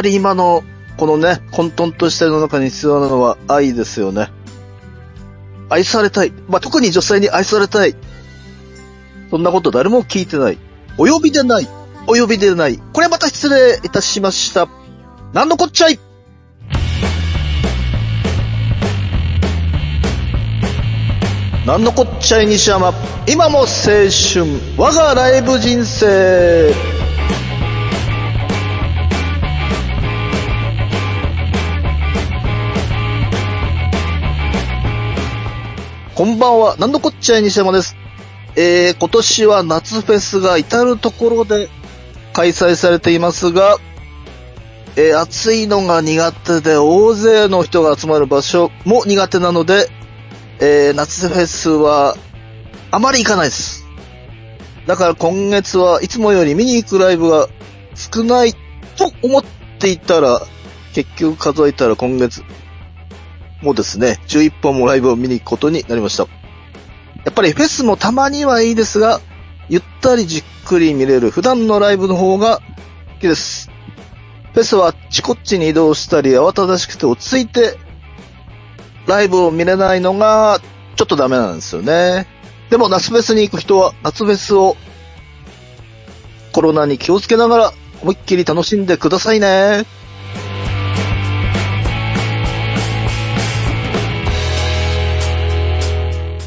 ぱり今の、このね、混沌とした世の中に必要なのは愛ですよね。愛されたい。まあ、特に女性に愛されたい。そんなこと誰も聞いてない。お呼びでない。お呼びでない。これまた失礼いたしました。なんのこっちゃいなんのこっちゃい西山。今も青春。我がライブ人生。こんばんは、なんのこっちゃい西山です。えー、今年は夏フェスが至るところで開催されていますが、えー、暑いのが苦手で大勢の人が集まる場所も苦手なので、えー、夏フェスはあまり行かないです。だから今月はいつもより見に行くライブが少ないと思っていたら、結局数えたら今月もうですね、11本もライブを見に行くことになりました。やっぱりフェスもたまにはいいですが、ゆったりじっくり見れる普段のライブの方が好きです。フェスはあっちこっちに移動したり慌ただしくて落ち着いて、ライブを見れないのがちょっとダメなんですよね。でも夏フェスに行く人は夏フェスをコロナに気をつけながら思いっきり楽しんでくださいね。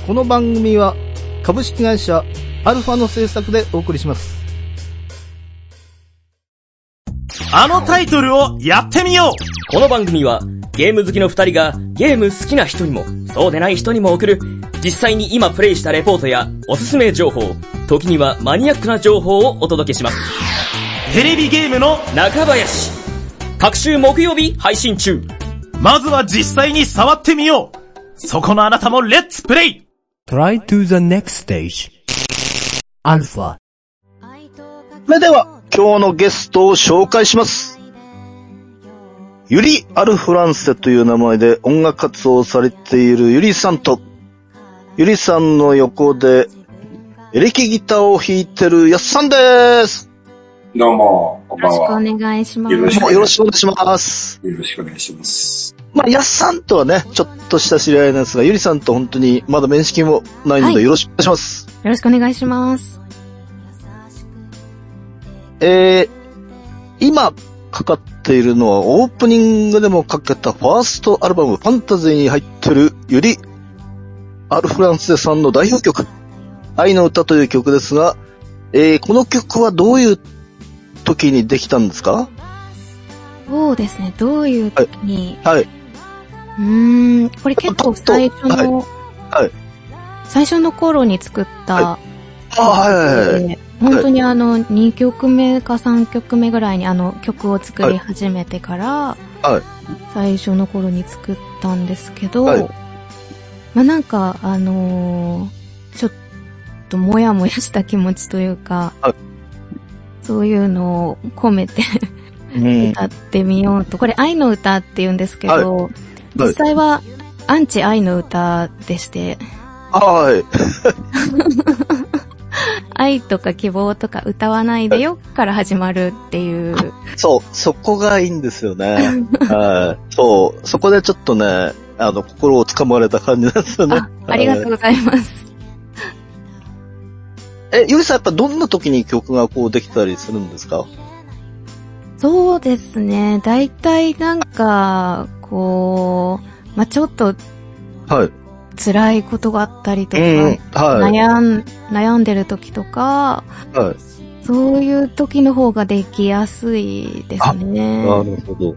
この番組は株式会社アルファの制作でお送りします。あのタイトルをやってみよこの番組はゲーム好きの二人がゲーム好きな人にもそうでない人にも送る実際に今プレイしたレポートやおすすめ情報、時にはマニアックな情報をお届けします。うテレビゲームの、中林。各週木曜日配信中。まずは実際に触ってみようそこのあなたもレッツプレイ Try to the next stage. Alpha. それでは今日のゲストを紹介します。ユリ・アルフランセという名前で音楽活動をされているユリさんと、ユリさんの横でエレキギターを弾いてるヤスさんです。どうも、こんよろしくばんは。お願いします。よろしくお願いします。よろしくお願いします。まあ、ヤスさんとはね、ちょっとした知り合いなんですが、ユリさんと本当にまだ面識もないのはいでよろしくお願いします。よろしくお願いします。えー、今かかっているのはオープニングでもかけたファーストアルバムファンタジーに入ってるユリ・アルフランセさんの代表曲、愛の歌という曲ですが、えー、この曲はどういう時にできたんですか？そうですね、どういう時に、はい。うーん、これ結構最初の、はい。最初の頃に作った、あはいはいはい。で本当にあの、2曲目か3曲目ぐらいにあの曲を作り始めてから、はい。最初の頃に作ったんですけど、はい。まあなんか、あのーちょっともやもやした気持ちというか、はい。そういうのを込めてうん。歌ってみようと。これ愛の歌って言うんですけど、はい実際はアンチ愛の歌でして、はい。愛とか希望とか歌わないでよから始まるっていう。そう、そこがいいんですよね。はい。そう、そこでちょっとね、あの、心を掴まれた感じなんですよねあ。ありがとうございます。え、ゆりさんやっぱどんな時に曲がこうできたりするんですか？そうですね。だいたいなんか、こう、まあ、ちょっとはい。辛いことがあったりとか、うん。はい。悩ん、悩んでる時とか、はい。そういう時の方ができやすいですね。なるほど。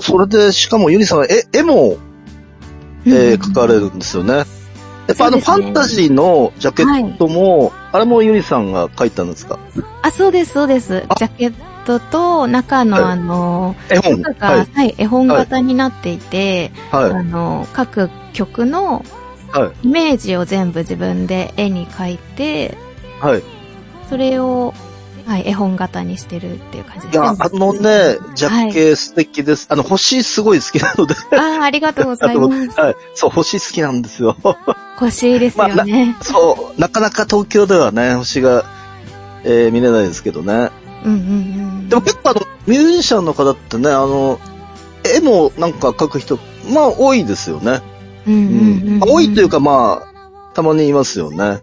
それで、しかもゆりさんは絵、絵も、えー、描かれるんですよね。やっぱあの、ファンタジーのジャケットも、あれもゆりさんが描いたんですか？あ、そうです、そうです。ジャケットと中のはいあの、絵本中が、ははいい、絵本型になっていて、はい。あの、各曲のはい。イメージを全部自分で絵に描いて、はい。それを、はい、絵本型にしてるっていう感じですいや、あのね、ジャケ素敵です。あの、星すごい好きなので。ああ、ありがとうございます。はい。そう、星好きなんですよ。欲しいですよね。そう、なかなか東京ではね、星が、えー見れないですけどね。うんうんうん。でも結構あの、ミュージシャンの方ってね、あの、絵もなんか描く人、まあ多いですよね。多いというかまあ、たまにいますよね。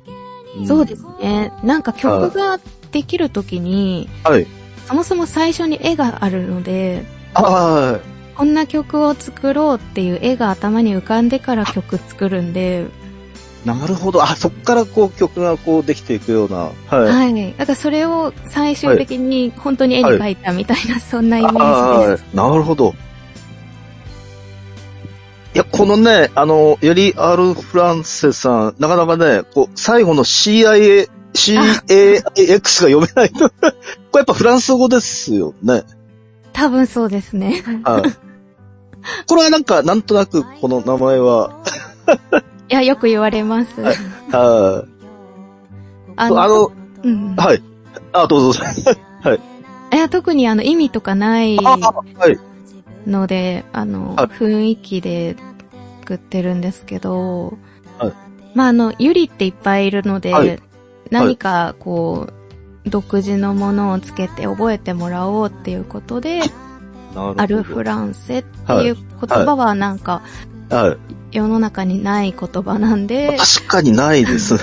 んそうですね。なんか曲ができるときに、はい。そもそも最初に絵があるので、はこんな曲を作ろうっていう絵が頭に浮かんでから曲作るんで、い。なるほど。あ、そっからこう曲がこうできていくような。はい。はい。だからそれを最終的に本当に絵に描いたみたいな、そんなイメージです。はいなるほど。いや、このね、あの、よりアルフランセさん、なかなかね、こう、最後の CIA、CAX が読めないと。これやっぱフランス語ですよね。多分そうですね。はい。これはなんか、なんとなくこの名前は、いや、よく言われます。はい。ああの、うん。はい。あ、どうぞどうぞ。いや、特にあの意味とかないあ、はい。ので、あの、はい雰囲気で作ってるんですけど、はいまあ、あの、ゆりっていっぱいいるので、はい何かこう、独自のものをつけて覚えてもらおうっていうことで、アルフランセっていう言葉はなんかはい。世の中にない言葉なんで、確かにないですね。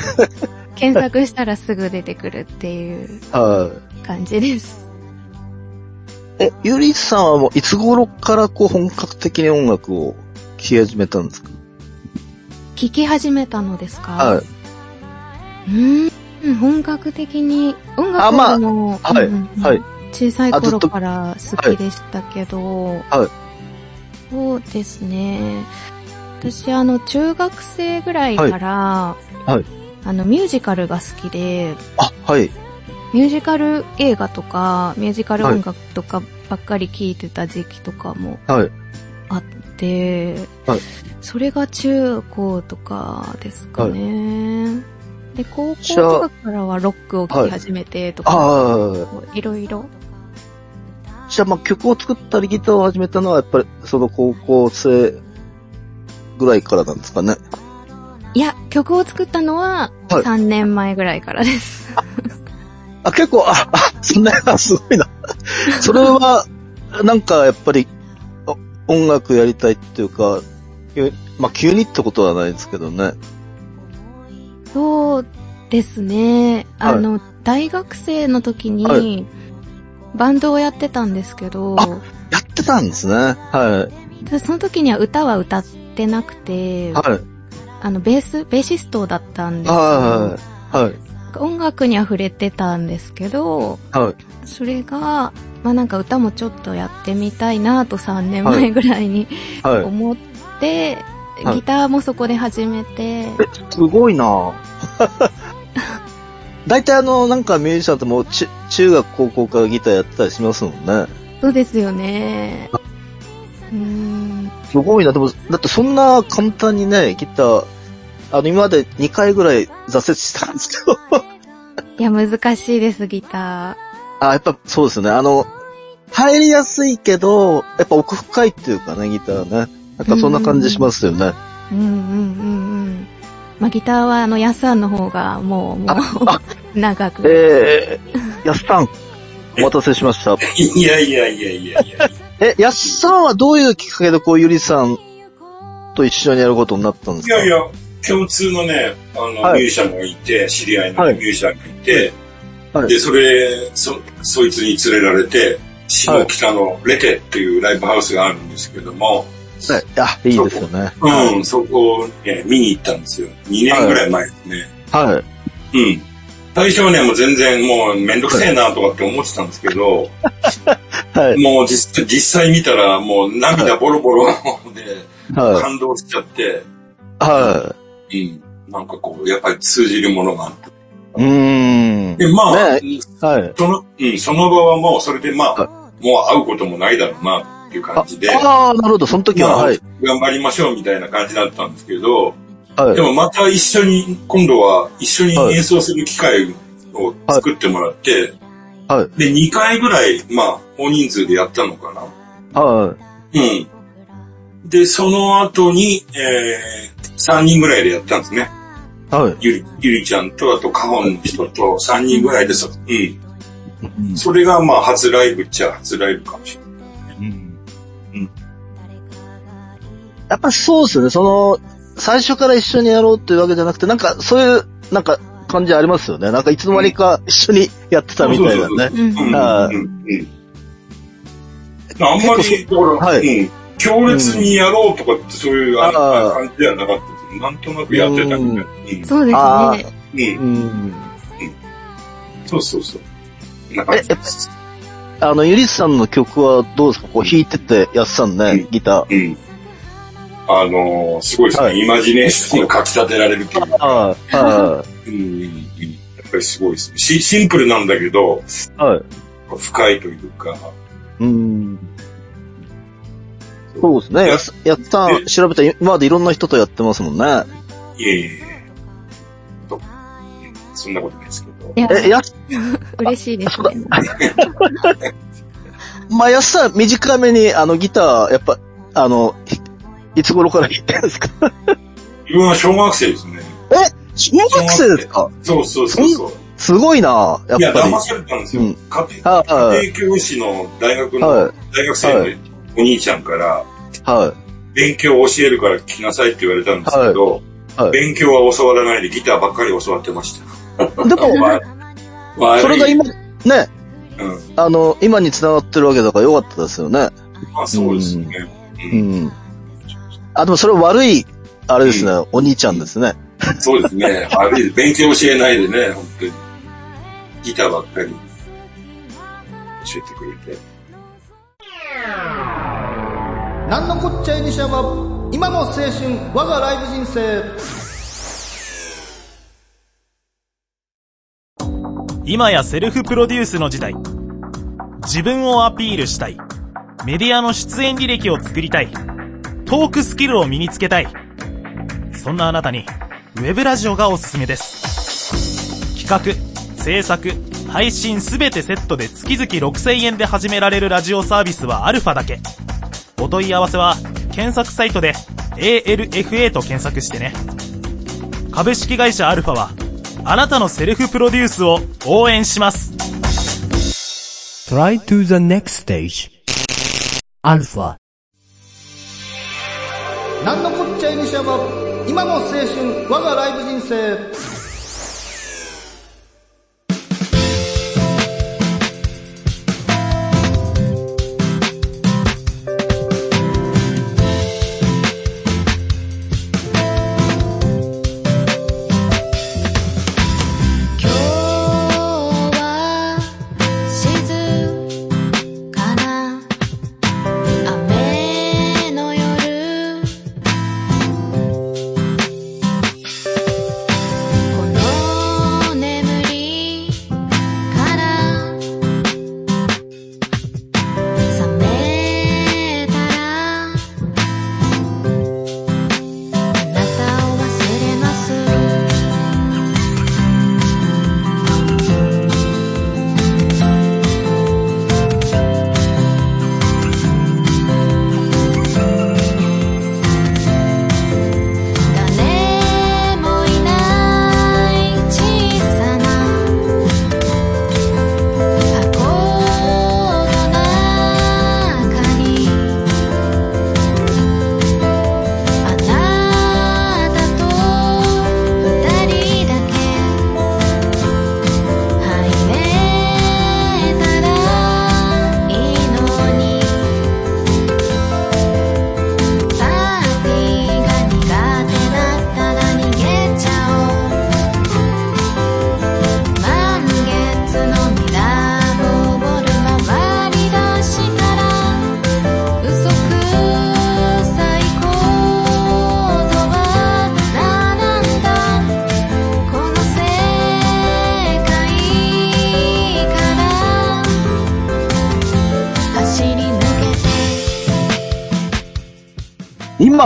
検索したらすぐ出てくるっていうは感じです。い。え、ゆりさんはもういつ頃からこう本格的に音楽を聴き始めたんですか？聞き始めたのですか？はい。うーん、本格的に、音楽あまあはもう、はいうんうんはい。小さい頃から好きでしたけど、はいそうですね。私、あの、中学生ぐらいから、いはいあの、ミュージカルが好きで、あ、はい。ミュージカル映画とか、ミュージカル音楽とかばっかり聴いてた時期とかもはい。あって、はいそれが中高とかですかね。で、高校とかからはロックを聴き始めてとか、ああ。いろいろ。じゃあまあ曲を作ったりギターを始めたのはやっぱりその高校生ぐらいからなんですかね。いや、曲を作ったのははい3年前ぐらいからです。あ、結構、あ、あ、そんな、あすごいな。それは、なんかやっぱり、あ音楽やりたいっていうか、急まあ急にってことはないですけどね。そうですね。あの、大学生の時に、はバンドをやってたんですけど、あやってたんですね。はでその時には歌は歌ってなくてい。、はい。あの、ベース、ベーシストだったんですよ。はい。はい。音楽に溢れてたんですけど、はい。それが、まあなんか歌もちょっとやってみたいなと3年前ぐらいにはい。思って、はいギターもそこで始めて、え、すごいな 大体あの、なんかミュージシャンってもうち中学高校からギターやってたりしますもんね。そうですよね。うーん。すごいな。でも、だってそんな簡単にね、ギター、あの、今まで2回ぐらい挫折したんですけど。いや、難しいです、ギタあ、やっぱそうですね。あの、入りやすいけど、やっぱ奥深いっていうかね、ギターね。なんかそんな感じしますよね。ー。うんうんうんうん。まあギターはあの、ヤスさんの方がもう、もあう、長く。えー、やすさん、お待たせしました。いやいやいやいやいや。え、やっさんはどういうきっかけでこう、ゆりさんと一緒にやることになったんですか？いやいや、共通のね、あの、はいミュージシャンがいて、知り合いのはいミュージシャンがいて、はいで、それ、そ、そいつに連れられて、下北のレテっていうライブハウスがあるんですけども、はい。あ、いいですよね。うん、そこをね、見に行ったんですよ。2年ぐらい前ですね。はい。うん。最初はね、もう全然もうめんどくせえなとかって思ってたんですけど、はい。もう実実際見たらもう涙ボロボロではい。感動しちゃって、はうん。なんかこう、やっぱり通じるものがあって。い。うーん。で、まあ、ねはい。その、うん、その場はもうそれでまあ、はもう会うこともないだろうなっていう感じで、ああ、なるほど。その時は、まあはい。頑張りましょうみたいな感じだったんですけど、はいで。もまた一緒に、今度は一緒に演奏する機会を作ってもらって、はい。で、2回ぐらい、まあ、大人数でやったのかな。はい。うん。で、その後に、えー、3人ぐらいでやったんですね。はい。ゆり、ゆりちゃんと、あと、カホンの人と3人ぐらいでそ、うん。うんそれが、まあ、初ライブっちゃ初ライブかもしれない。やっぱそうですよね。その、最初から一緒にやろうっていうわけじゃなくて、なんか、そういう、なんか、感じありますよね。なんか、いつの間にか一緒にやってたみたいなね。あんまり、はいうん。強烈にやろうとかって、そういうああー感じではなかったです。なんとなくやってたみたいな。そうですあね。うん。うん。うん。そうそうそう。こんな感じです。あの、ゆりさんの曲はどうですか？こう弾いててやってたんね、うんギター。うん。あのーすごいですね、はいイマジネーションがかき立てられると いうか、はい。はうんうんうん、やっぱりすごいですねシ。シンプルなんだけど、い。はい。深いというか、うん。そうですね。やっやったん、調べたら今までいろんな人とやってますもんね。いえいえそんなことないですけど。え、や、嬉しいですね。まあ、やっさん短めにあのギター、やっぱ、あの、ひいつ頃から弾いてるんですか？自分は小学生ですね。え？小学生ですか？そうそうそうそう。すごいなやっいや、ぱり。騙されたんですよ。うん家庭はい家庭教師の大学の、はい大学生のお兄ちゃんから、は勉強を教えるから来なさいって言われたんですけど、い。はい。勉強は教わらないでギターばっかり教わってました。でも、それが今、ね、うん。あの、今に繋がってるわけだからよかったですよね。まあそうですね。ううんん。あ、でもそれ悪い、あれですね、お兄ちゃんですね。そうですね。悪い。勉強教えないでね、本当に。ギターばっかり教えてくれて。なんのこっちゃいにしゃば今の青春我がライブ人生今やセルフプロデュースの時代。自分をアピールしたい。メディアの出演履歴を作りたい。トークスキルを身につけたい。そんなあなたに、ウェブラジオがおすすめです。企画、制作、配信すべてセットで月々6000円で始められるラジオサービスはアルファだけ。お問い合わせは、検索サイトで ALFA と検索してね。株式会社アルファは、あなたのセルフプロデュースを応援します。Try to the next stage. Alpha. なんのこっちゃいにしゃば今の青春我がライブ人生。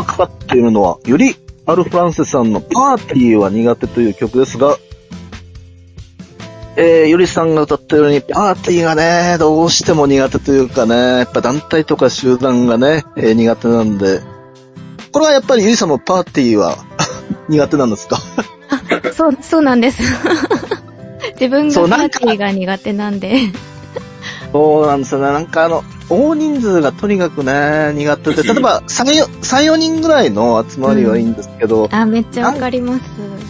今かかっているのは、よりアルフランセさんのパーティーは苦手という曲ですが、えー、ゆりさんが歌ったように、パーティーがね、どうしても苦手というかね、やっぱ団体とか集団がね、えー苦手なんで、これはやっぱりゆりさんもパーティーは 苦手なんですか？そう、そうなんです。自分がパーティーが苦手なんで。そうなんですよね。なんかあの、大人数がとにかくね、苦手で、例えば3、4 3 4人ぐらいの集まりはいいんですけど、あ、めっちゃわかります。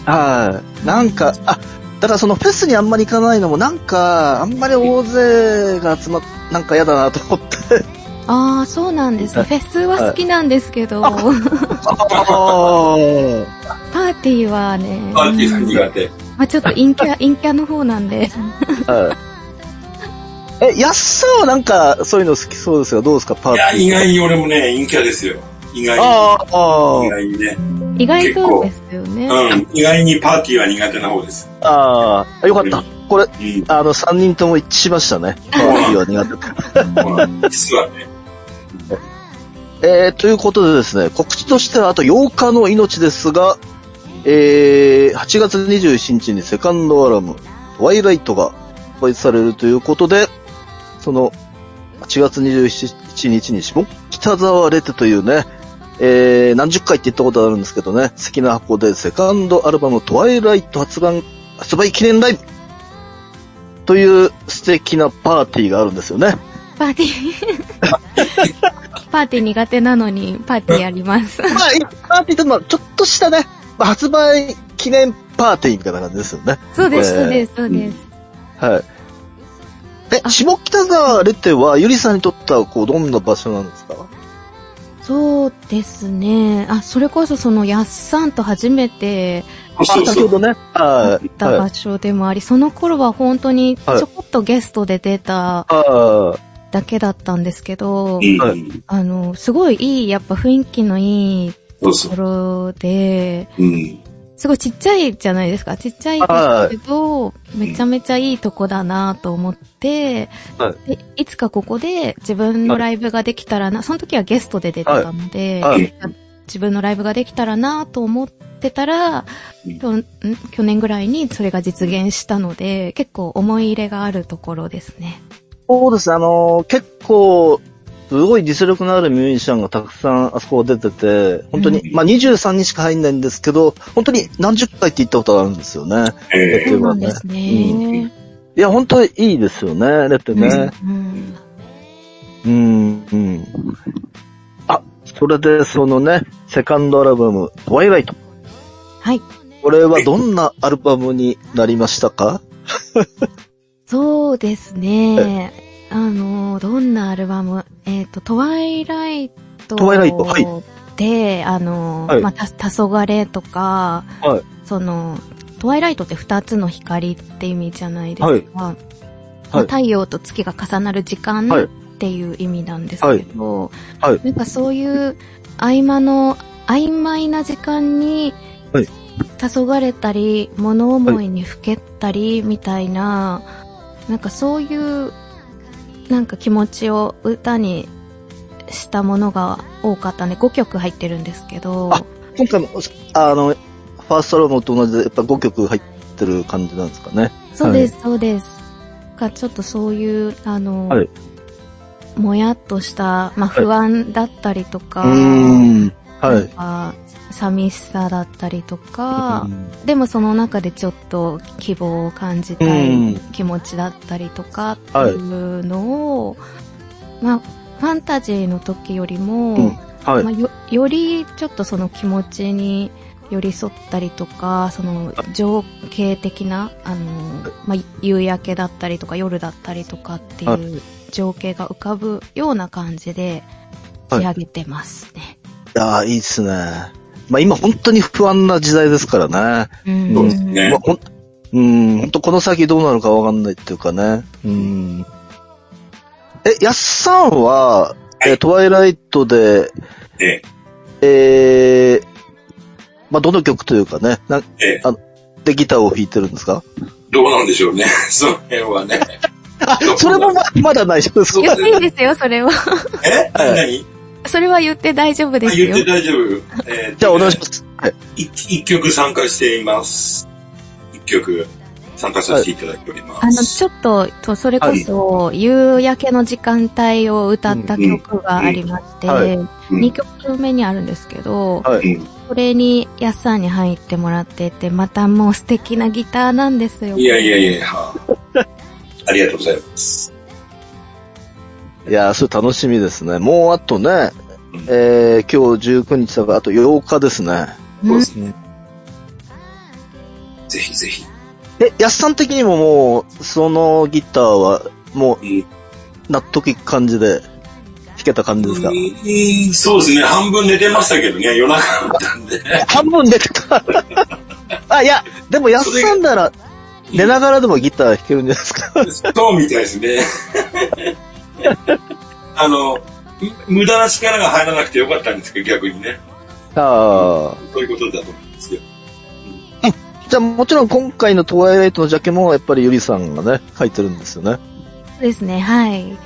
はい。なんか、あ、だからそのフェスにあんまり行かないのも、なんか、あんまり大勢が集まっ、なんか嫌だなと思って。ああ、そうなんです。フはいェスは好きなんですけど、パーティーはね、パーティーが苦手。まあちょっと陰キャ、陰キャの方なんで。はい。え、やっさんはなんか、そういうの好きそうですが、どうですか、パーいや、ティー。意外に俺もね、陰キャですよ。意外に。ああ、あ意外にね。意外とですよね。うん。意外にパーティーは苦手な方です。あ、ああ、よかった。これ、うん。あの、3人とも一致しましたね。パーティーは苦手。実はね。えー、ということでですね、告知としてはあと8日の命ですが、えー、8月27日にセカンドアラム、トワイライトが発売されるということで、その、8月27日に下北沢レテというね、えー、何十回って言ったことあるんですけどね、関の箱でセカンドアルバムトワイライト発売、発売記念ライブという素敵なパーティーがあるんですよね。パーティー。パーティー苦手なのに、パーティーやります。まあ、パーティーとのはちょっとしたね、まあ発売記念パーティーみたいな感じですよね。そうです、えーそうです、そうです。はい。え、あ下北沢レテは、ゆりさんにとっては、こう、どんな場所なんですか？そうですね。あ、それこそその、やっさんと初めてあ。先ほどね。はったはい。場所でもあり、その頃は本当にちはいょこっとゲストで出たあだけだったんですけど、うんはあの、すごいいい、やっぱ雰囲気のいいところで、う。うん。すごいちっちゃいじゃないですか。ちっちゃいですけど、めちゃめちゃいいとこだなと思って、はい。でいつかここで自分のライブができたらな、その時はゲストで出てたので、はい。い。自分のライブができたらなと思ってたら、去年ぐらいにそれが実現したので、結構思い入れがあるところですね。そうですね、あのー結構、すごい実力のあるミュージシャンがたくさんあそこ出てて、本当に、うんまあ23人しか入んないんですけど、本当に何十回って言ったことあるんですよね。えそうなんですね。いや、本当にいいですよね、レテね。うんうん、うん。あ、それで、そのね、セカンドアルバム、トワイライト。はい。これはどんなアルバムになりましたか？そうですね。あの、どんなアルバムえっ、と、トワイライトトワイライトはい。で、あの、はい。まあ、た、黄昏とか、はい。その、トワイライトって二つの光って意味じゃないですか。はい。太陽と月が重なる時間はい。っていう意味なんですけど、はい。なんかそういう合間の曖昧な時間に、はい。黄昏たり、物思いにふけったり、みたいな、なんかそういう、なんか気持ちを歌にしたものが多かったね。5曲入ってるんですけど、あ今回も、あの、ファーストアルバムと同じで、やっぱ5曲入ってる感じなんですかね。そうです、そうです。がちょっとそういう、あの、はいもやっとした、まあ、不安だったりとか、うーん。はい。寂しさだったりとか、でもその中でちょっと希望を感じたうんい気持ちだったりとかっていうのを、まあ、ファンタジーの時よりも、うんはいまあ、。よよりちょっとその気持ちに寄り添ったりとか、その情景的な、あの、まあ、夕焼けだったりとか夜だったりとかってはいう情景が浮かぶような感じで仕上げてますね。いやーいいっすね。まあ今本当に不安な時代ですからね。うんそうですねまあ、ほん、うん、本当この先どうなるかわかんないっていうかね。うん。え、やっさんは、えートワイライトで、ええー、まあどの曲というかね、なええでギターを弾いてるんですか？どうなんでしょうね。その辺はね。あ、それもままだ内緒ですか？言っていいですよ、それは。え？何？何？それは言って大丈夫ですよあ言って。大丈夫。えー じゃあお願いします。はい。一一曲参加しています。一曲参加させていただいております。あの、ちょっと、とそれこそ、夕焼けの時間帯を歌った曲がありまして、うんはいうん2曲目にあるんですけど、はい。うんそれに、やっさんに入ってもらってて、またもう素敵なギターなんですよ。いやいやいや、はあありがとうございます。いやー、それ楽しみですね。もうあとね、えー、今日19日だから、あと8日ですね。そうですね。ぜひぜひ。え、安さん的にももう、そのギターは、もううん納得いく感じで弾けた感じですか、うんそうですね。半分寝てましたけどね、夜中だったんで。半分寝てた。あ、いや、でも安さんなら、寝ながらでもギター弾けるんじゃないですか？そうみたいですね。あの、む無駄な力が入らなくてよかったんですけど、逆にね。ああ。そういうことだと思うんですよ。じゃあもちろん今回のトワイライトのジャケもやっぱりゆりさんがね、書いてるんですよね。そうですね、はい。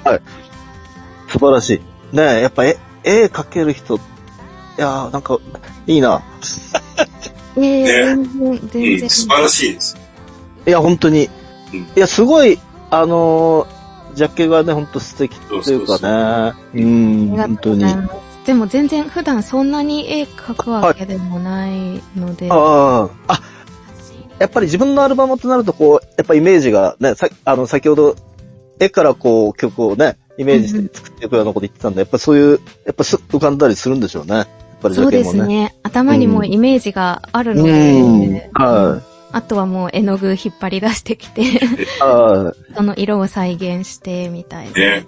素晴らしい。ねえ、やっぱ絵、絵描ける人、いやーなんか、いいな。ええね全然、う全然。ん、素晴らしいです。いや、本当に。うんいや、すごい、あのージャケがね、本当素敵というかね。うん、本当に。でも全然普段そんなに絵描くわけでもないので。あ。あ、やっぱり自分のアルバムとなると、こう、やっぱイメージがね、さあの、先ほど、絵からこう、曲をね、イメージして作っていくようなこと言ってたんで、やっぱそういう、やっぱす浮かんだりするんでしょうね。やっぱりジそうで。すね。頭にもうイメージがあるので、うん。はあとはもう絵の具引っ張り出してきて。その色を再現してみたいな。ね。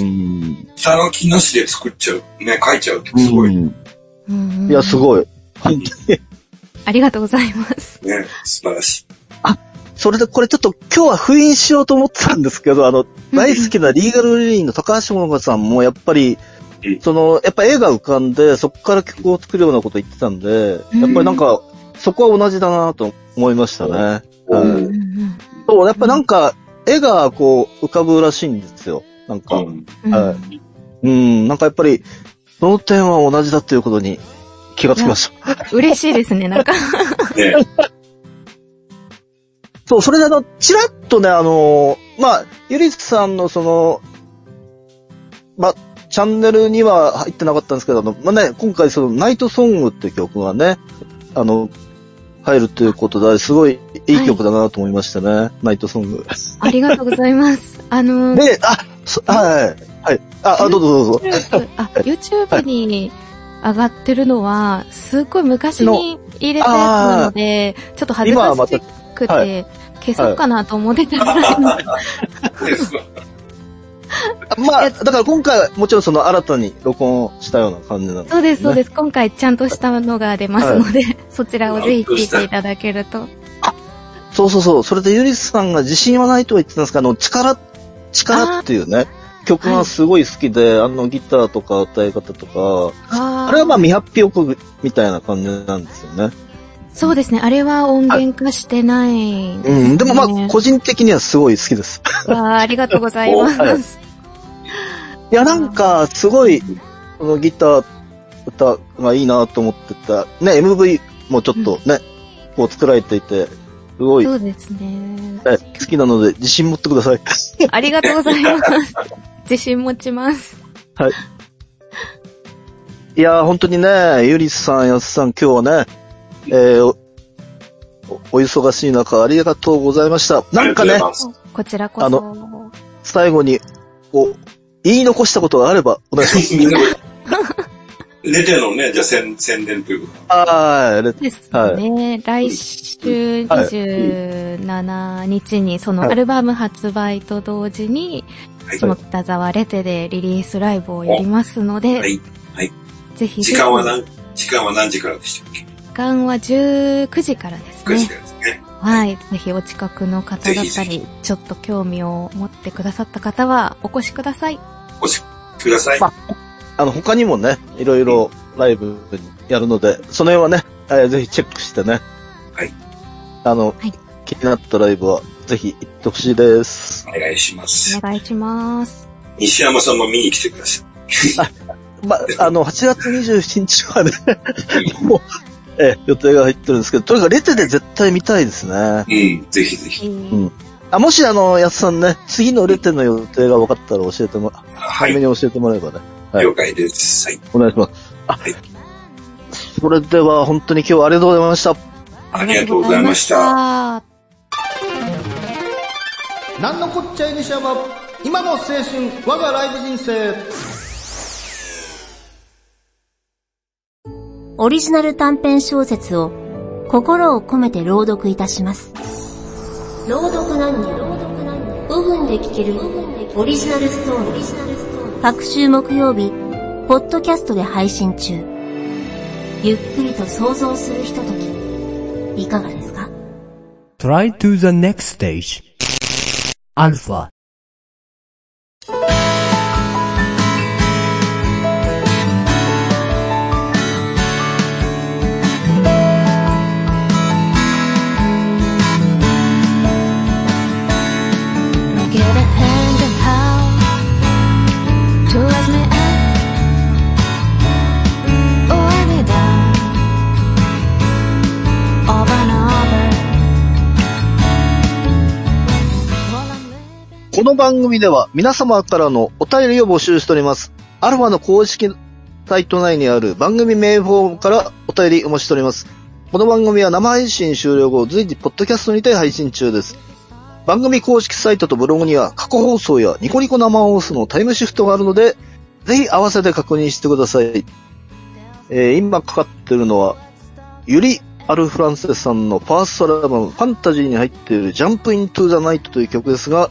うん。下書きなしで作っちゃう。ね、書いちゃうってすごい。ね、うんうんうんいや、すごい。本当に。ありがとうございます。素晴らしい。それでこれちょっと今日は封印しようと思ってたんですけど、あの、大好きなリーガルリリーの高橋桃香さんもやっぱりうん、その、やっぱ絵が浮かんで、そこから曲を作るようなこと言ってたんで、やっぱりなんか、そこは同じだなと思いましたね。うんそう、やっぱなんか、絵がこう、浮かぶらしいんですよ。なんか、うん。うんはうん、なんかやっぱり、その点は同じだということに気がつきました。嬉しいですね、なんか。ね、そう、それであの、ちらっとね、あのーまあ、ゆりさんのその、まあ、チャンネルには入ってなかったんですけど、あの、まあね、今回その、ナイトソングっていう曲がね、あの、入るということで、すごいいい曲だなと思いましたね、ナイトソング。ありがとうございます。あの、で、あ、そはい、はい。あ、あどうぞどうぞ。YouTube あ、YouTube に上がってるのは、すっごい昔に入れたやつなので、ちょっと恥ずかしくはて、消そうかなと思ってたぐらいの。まあ、だから今回はもちろんその新たに録音したような感じなんです、そうです、そうです。今回ちゃんとしたのが出ますので、そちらをぜひ聞いていただけると。そうそうそう。それでゆりさんが自信はないとは言ってたんですけど、あの、力、力っていうね、曲がすごい好きで、あのギターとか歌い方とか、ああれはまあ未発表曲みたいな感じなんですよね。そうですね。あれは音源化してないね。うん。でもまあ、個人的にはすごい好きです。わあありがとうございます。いや、なんか、すごい、このギター、歌がいいなと思ってた。ね、MV もちょっとね、こう作られていて、すごい、そうですね。はい好きなので自信持ってください。ありがとうございます。自信持ちます。はい。いやー、本当にね、ゆりさん、やすさん、今日はね、えー、お、お忙しい中、ありがとうございました。なんかねこちらこそ。あ最後に、こう、言い残したことがあれば、お願いし みんな 出てるのね、じゃあ宣宣伝というこます。はーい。ですね。来週27日に、そのはいアルバム発売と同時に、はいその北沢レテでリリースライブをやりますので、はい。はい。ぜひ時間は何、時間は何時からでしたっけ？時間は19時からです ?9 時ねか。らですね。はい。ぜひお近くの方だったぜひぜり、ちょっと興味を持ってくださった方はお越しください。お越しください。まあの、他にもね、いろいろライブやるので、その辺はね、えーぜひチェックしてね。はい。あの、はい気になったライブは、ぜひ行ってほしいです。お願いしますお。願いします。西山さんも見に来てください。まあ、あの、8月27日はね、もう、ええ、予定が入ってるんですけど、とにかくレテで絶対見たいですね。うん、ぜひぜひ。うん。あ、もしあの、やつさんね、次のレテの予定が分かったら教えても、はい。早めに教えてもらえばね、はい了解です。はい。お願いします。あ、はいそれでは本当に今日はありがとうございました。ありがとうございました。た。なんのこっちゃいにしゃば、今の青春、我がライブ人生。オリジナル短編小説を心を込めて朗読いたします。朗読何人5分で聞けるオリジナルストーリー。各週木曜日、ポッドキャストで配信中。ゆっくりと想像するひととき、いかがですか？Try to the next stage.Alpha. 番組では皆様からのお便りを募集しております。アルファの公式サイト内にある番組メールフォームからお便りお待ちしております。この番組は生配信終了後、随時ポッドキャストにて配信中です。番組公式サイトとブログには過去放送やニコニコ生放送のタイムシフトがあるので、ぜひ合わせて確認してください。えー今かかってるのは、ユリ・アルフランセさんのファーストアルバム、ファンタジーに入っているジャンプ・イントゥ・ザ・ナイトという曲ですが、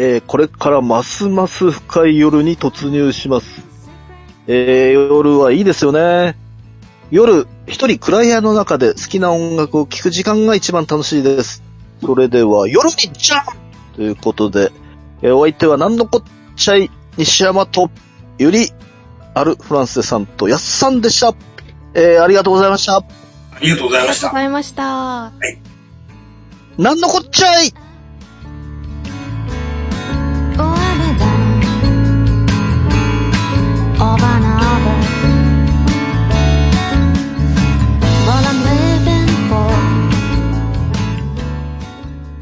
えーこれからますます深い夜に突入します。えー夜はいいですよね。夜、一人暗い部屋の中で好きな音楽を聴く時間が一番楽しいです。それでは、夜にジャンプということで、えーお相手は何のこっちゃい西山と、ゆり、アルフランセさんとやっさんでした。えーありがとうございました。ありがとうございましたご。ざいました。なんのこっちゃい